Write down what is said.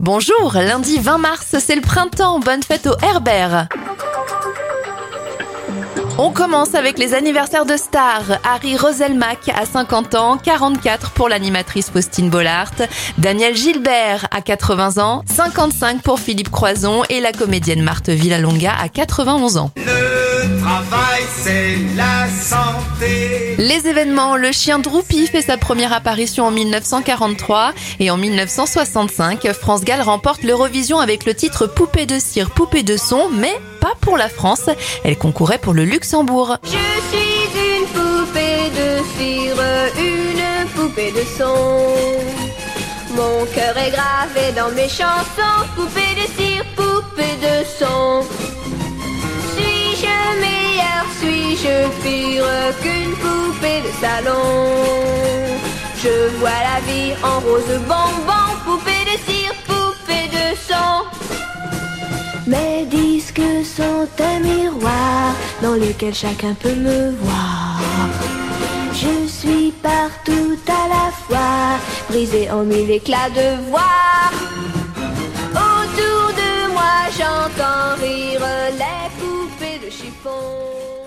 Bonjour, lundi 20 mars, c'est le printemps, bonne fête au Herbert. On commence avec les anniversaires de stars. Harry Roselmack à 50 ans, 44 pour l'animatrice Faustine Bollard. Daniel Gilbert à 80 ans, 55 pour Philippe Croison et la comédienne Marthe Villalonga à 91 ans. Le travail, c'est la santé. Les événements, le chien Droupy fait sa première apparition en 1943 et en 1965, France Gall remporte l'Eurovision avec le titre Poupée de cire, poupée de son, mais pas pour la France. Elle concourait pour le Luxembourg. Je suis une poupée de cire, une poupée de son. Mon cœur est gravé dans mes chansons, poupée suis-je pire qu'une poupée de salon Je vois la vie en rose bonbon, poupée de cire, poupée de son. Mes disques sont un miroir dans lequel chacun peut me voir. Je suis partout à la fois, brisé en mille éclats de voix. Autour de moi, j'entends rire les poupées de chiffon.